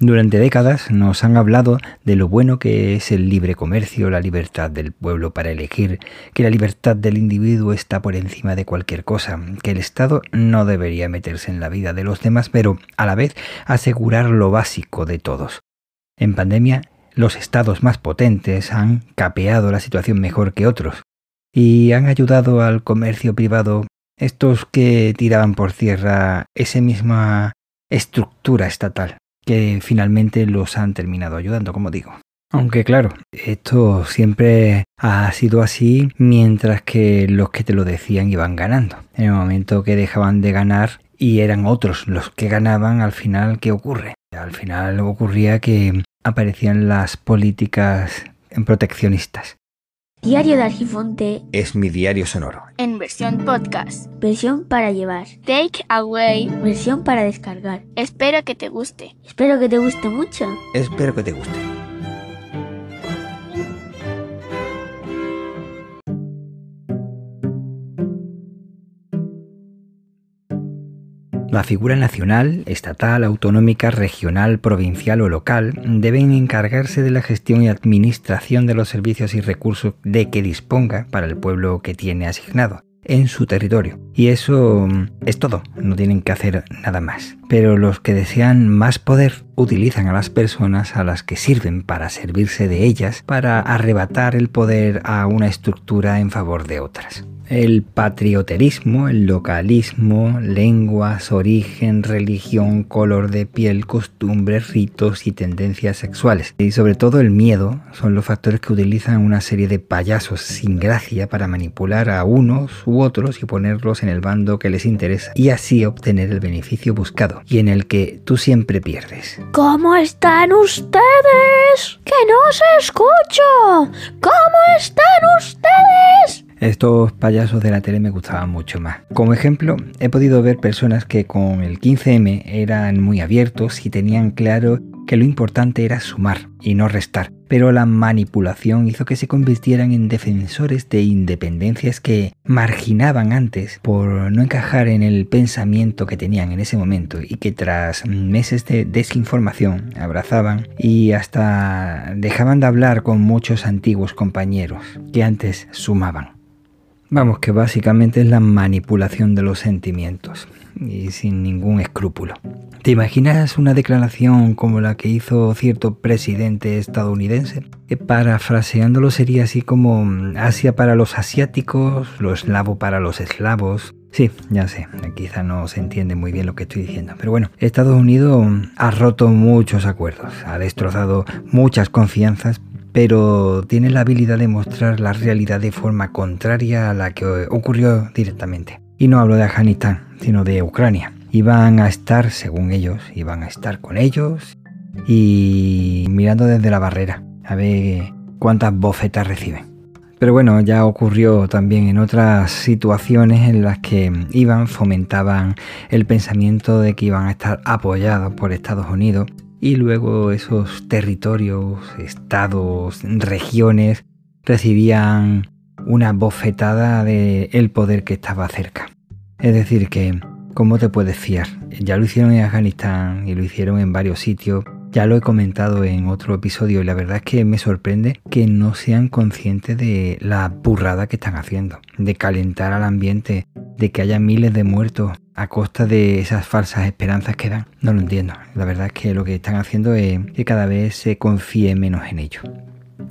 Durante décadas nos han hablado de lo bueno que es el libre comercio, la libertad del pueblo para elegir, que la libertad del individuo está por encima de cualquier cosa, que el Estado no debería meterse en la vida de los demás, pero a la vez asegurar lo básico de todos. En pandemia, los estados más potentes han capeado la situación mejor que otros y han ayudado al comercio privado estos que tiraban por tierra esa misma estructura estatal que finalmente los han terminado ayudando, como digo. Aunque claro, esto siempre ha sido así mientras que los que te lo decían iban ganando. En el momento que dejaban de ganar y eran otros los que ganaban, al final, ¿qué ocurre? Al final ocurría que aparecían las políticas proteccionistas. Diario de Argifonte es mi diario sonoro. En versión podcast. Versión para llevar. Take away. Versión para descargar. Espero que te guste. Espero que te guste mucho. Espero que te guste. La figura nacional, estatal, autonómica, regional, provincial o local deben encargarse de la gestión y administración de los servicios y recursos de que disponga para el pueblo que tiene asignado en su territorio. Y eso es todo, no tienen que hacer nada más. Pero los que desean más poder utilizan a las personas a las que sirven para servirse de ellas para arrebatar el poder a una estructura en favor de otras el patrioterismo, el localismo, lenguas, origen, religión, color de piel, costumbres, ritos y tendencias sexuales. Y sobre todo el miedo son los factores que utilizan una serie de payasos sin gracia para manipular a unos u otros y ponerlos en el bando que les interesa y así obtener el beneficio buscado y en el que tú siempre pierdes. ¿Cómo están ustedes? Que no se escucho. ¿Cómo están ustedes? Estos payasos de la tele me gustaban mucho más. Como ejemplo, he podido ver personas que con el 15M eran muy abiertos y tenían claro que lo importante era sumar y no restar, pero la manipulación hizo que se convirtieran en defensores de independencias que marginaban antes por no encajar en el pensamiento que tenían en ese momento y que tras meses de desinformación abrazaban y hasta dejaban de hablar con muchos antiguos compañeros que antes sumaban. Vamos, que básicamente es la manipulación de los sentimientos y sin ningún escrúpulo. ¿Te imaginas una declaración como la que hizo cierto presidente estadounidense? Que parafraseándolo sería así como Asia para los asiáticos, lo eslavo para los eslavos. Sí, ya sé, quizá no se entiende muy bien lo que estoy diciendo, pero bueno, Estados Unidos ha roto muchos acuerdos, ha destrozado muchas confianzas, pero tiene la habilidad de mostrar la realidad de forma contraria a la que ocurrió directamente. Y no hablo de Afganistán, sino de Ucrania. Iban a estar, según ellos, iban a estar con ellos y mirando desde la barrera a ver cuántas bofetas reciben. Pero bueno, ya ocurrió también en otras situaciones en las que iban, fomentaban el pensamiento de que iban a estar apoyados por Estados Unidos y luego esos territorios, estados, regiones recibían una bofetada del el poder que estaba cerca. Es decir, que ¿cómo te puedes fiar? Ya lo hicieron en Afganistán y lo hicieron en varios sitios. Ya lo he comentado en otro episodio y la verdad es que me sorprende que no sean conscientes de la burrada que están haciendo, de calentar al ambiente, de que haya miles de muertos a costa de esas falsas esperanzas que dan. No lo entiendo. La verdad es que lo que están haciendo es que cada vez se confíe menos en ello.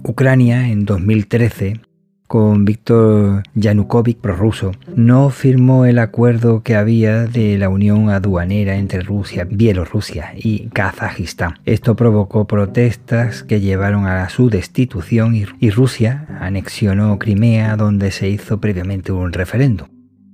Ucrania en 2013 con Víctor Yanukovych prorruso, no firmó el acuerdo que había de la unión aduanera entre Rusia, Bielorrusia y Kazajistán. Esto provocó protestas que llevaron a su destitución y Rusia anexionó Crimea donde se hizo previamente un referéndum.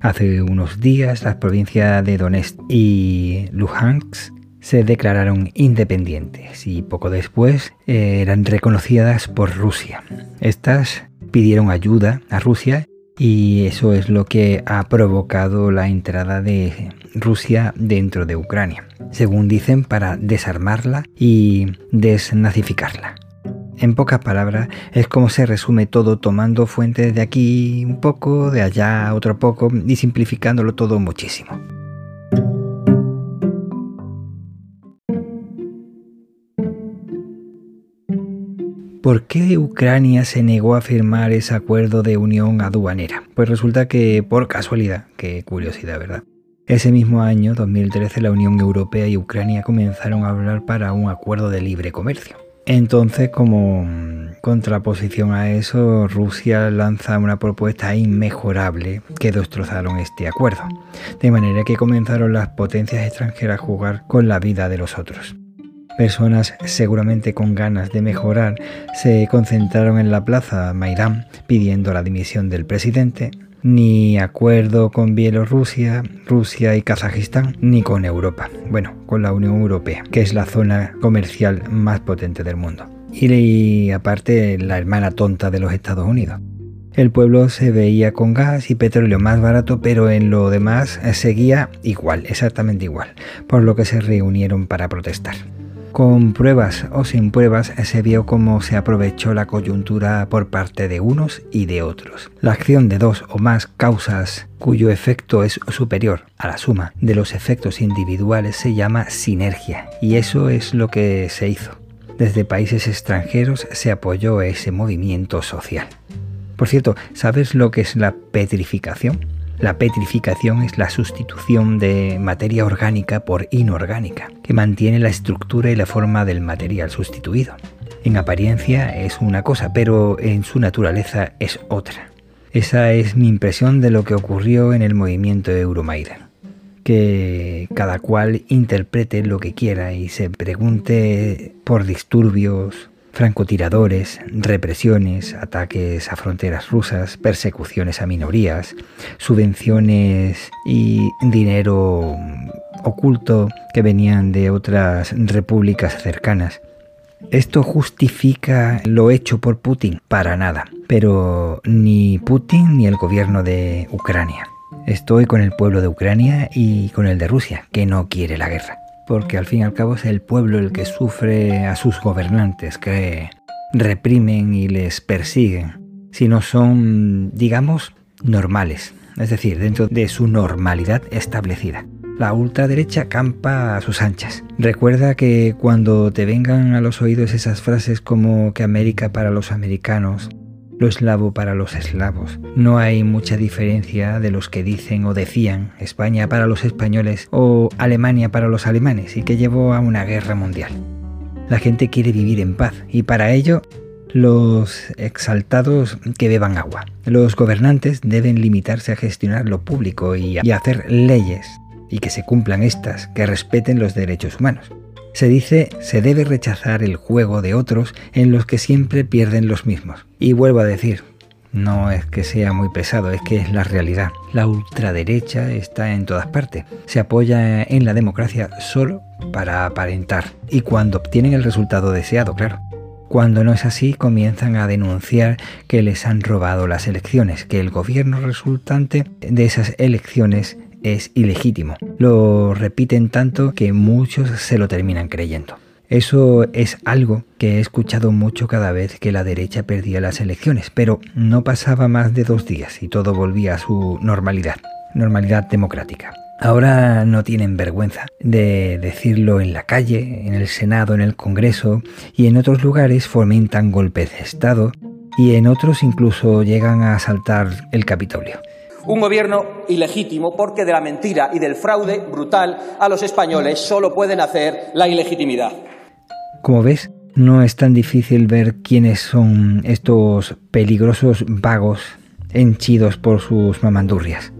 Hace unos días las provincias de Donetsk y Luhansk se declararon independientes y poco después eh, eran reconocidas por Rusia. Estas pidieron ayuda a Rusia y eso es lo que ha provocado la entrada de Rusia dentro de Ucrania, según dicen para desarmarla y desnazificarla. En pocas palabras, es como se resume todo tomando fuentes de aquí un poco, de allá otro poco y simplificándolo todo muchísimo. ¿Por qué Ucrania se negó a firmar ese acuerdo de unión aduanera? Pues resulta que por casualidad, qué curiosidad, ¿verdad? Ese mismo año, 2013, la Unión Europea y Ucrania comenzaron a hablar para un acuerdo de libre comercio. Entonces, como contraposición a eso, Rusia lanza una propuesta inmejorable que destrozaron este acuerdo, de manera que comenzaron las potencias extranjeras a jugar con la vida de los otros. Personas seguramente con ganas de mejorar se concentraron en la plaza Maidán pidiendo la dimisión del presidente, ni acuerdo con Bielorrusia, Rusia y Kazajistán, ni con Europa. Bueno, con la Unión Europea, que es la zona comercial más potente del mundo. Y, aparte la hermana tonta de los Estados Unidos. El pueblo se veía con gas y petróleo más barato, pero en lo demás seguía igual, exactamente igual, por lo que se reunieron para protestar. Con pruebas o sin pruebas se vio cómo se aprovechó la coyuntura por parte de unos y de otros. La acción de dos o más causas cuyo efecto es superior a la suma de los efectos individuales se llama sinergia y eso es lo que se hizo. Desde países extranjeros se apoyó ese movimiento social. Por cierto, ¿sabes lo que es la petrificación? La petrificación es la sustitución de materia orgánica por inorgánica, que mantiene la estructura y la forma del material sustituido. En apariencia es una cosa, pero en su naturaleza es otra. Esa es mi impresión de lo que ocurrió en el movimiento Euromaidan. Que cada cual interprete lo que quiera y se pregunte por disturbios, francotiradores, represiones, ataques a fronteras rusas, persecuciones a minorías, subvenciones y dinero oculto que venían de otras repúblicas cercanas. ¿Esto justifica lo hecho por Putin? Para nada. Pero ni Putin ni el gobierno de Ucrania. Estoy con el pueblo de Ucrania y con el de Rusia, que no quiere la guerra porque al fin y al cabo es el pueblo el que sufre a sus gobernantes, que reprimen y les persiguen, si no son, digamos, normales, es decir, dentro de su normalidad establecida. La ultraderecha campa a sus anchas. Recuerda que cuando te vengan a los oídos esas frases como que América para los americanos, lo eslavo para los eslavos. No hay mucha diferencia de los que dicen o decían España para los españoles o Alemania para los alemanes y que llevó a una guerra mundial. La gente quiere vivir en paz y para ello los exaltados que beban agua. Los gobernantes deben limitarse a gestionar lo público y a hacer leyes y que se cumplan estas, que respeten los derechos humanos. Se dice se debe rechazar el juego de otros en los que siempre pierden los mismos. Y vuelvo a decir, no es que sea muy pesado, es que es la realidad. La ultraderecha está en todas partes. Se apoya en la democracia solo para aparentar. Y cuando obtienen el resultado deseado, claro. Cuando no es así, comienzan a denunciar que les han robado las elecciones, que el gobierno resultante de esas elecciones es ilegítimo. Lo repiten tanto que muchos se lo terminan creyendo. Eso es algo que he escuchado mucho cada vez que la derecha perdía las elecciones, pero no pasaba más de dos días y todo volvía a su normalidad, normalidad democrática. Ahora no tienen vergüenza de decirlo en la calle, en el Senado, en el Congreso y en otros lugares fomentan golpes de Estado y en otros incluso llegan a asaltar el Capitolio. Un gobierno ilegítimo porque de la mentira y del fraude brutal a los españoles solo pueden hacer la ilegitimidad. Como ves, no es tan difícil ver quiénes son estos peligrosos vagos henchidos por sus mamandurrias.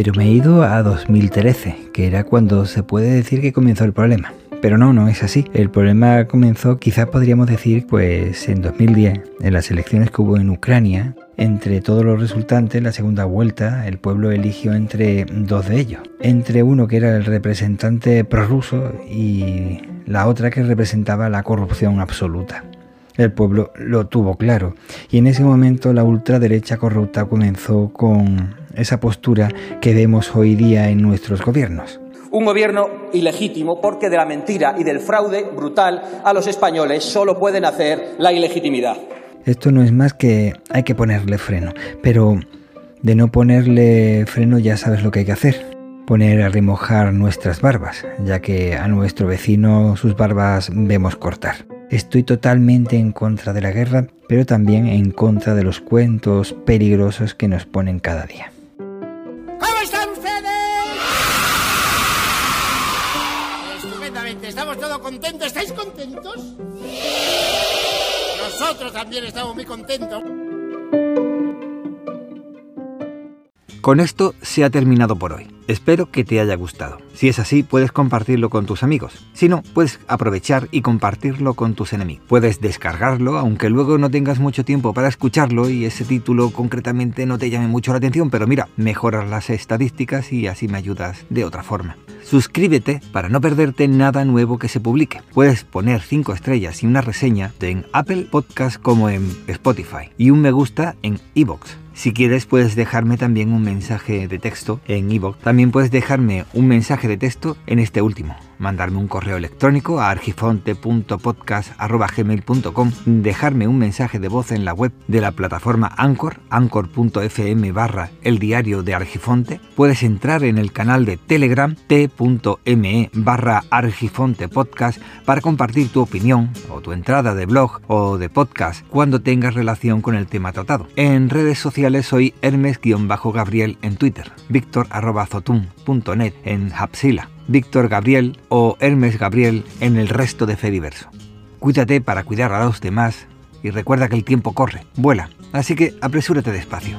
Pero me he ido a 2013, que era cuando se puede decir que comenzó el problema. Pero no, no es así. El problema comenzó, quizás podríamos decir, pues en 2010, en las elecciones que hubo en Ucrania. Entre todos los resultantes, la segunda vuelta, el pueblo eligió entre dos de ellos. Entre uno que era el representante prorruso y la otra que representaba la corrupción absoluta. El pueblo lo tuvo claro y en ese momento la ultraderecha corrupta comenzó con esa postura que vemos hoy día en nuestros gobiernos. Un gobierno ilegítimo porque de la mentira y del fraude brutal a los españoles solo pueden hacer la ilegitimidad. Esto no es más que hay que ponerle freno, pero De no ponerle freno ya sabes lo que hay que hacer. Poner a remojar nuestras barbas, ya que a nuestro vecino sus barbas vemos cortar. Estoy totalmente en contra de la guerra, pero también en contra de los cuentos peligrosos que nos ponen cada día. Estamos todos contentos. ¿Estáis contentos? Nosotros también estamos muy contentos. Con esto se ha terminado por hoy. Espero que te haya gustado. Si es así, puedes compartirlo con tus amigos. Si no, puedes aprovechar y compartirlo con tus enemigos. Puedes descargarlo, aunque luego no tengas mucho tiempo para escucharlo y ese título concretamente no te llame mucho la atención, pero mira, mejoras las estadísticas y así me ayudas de otra forma. Suscríbete para no perderte nada nuevo que se publique. Puedes poner 5 estrellas y una reseña en Apple Podcast como en Spotify y un me gusta en iVoox. Si quieres puedes dejarme también un mensaje de texto en iVoox. También puedes dejarme un mensaje de texto en este último mandarme un correo electrónico a argifonte.podcast.gmail.com, dejarme un mensaje de voz en la web de la plataforma Anchor, anchor.fm barra el diario de Argifonte. Puedes entrar en el canal de Telegram t.me barra Argifonte Podcast para compartir tu opinión o tu entrada de blog o de podcast cuando tengas relación con el tema tratado. En redes sociales soy Hermes-Gabriel en Twitter, victor.zotum.net en Hapsila. Víctor Gabriel o Hermes Gabriel en el resto de Fediverso. Cuídate para cuidar a los demás y recuerda que el tiempo corre, vuela, así que apresúrate despacio.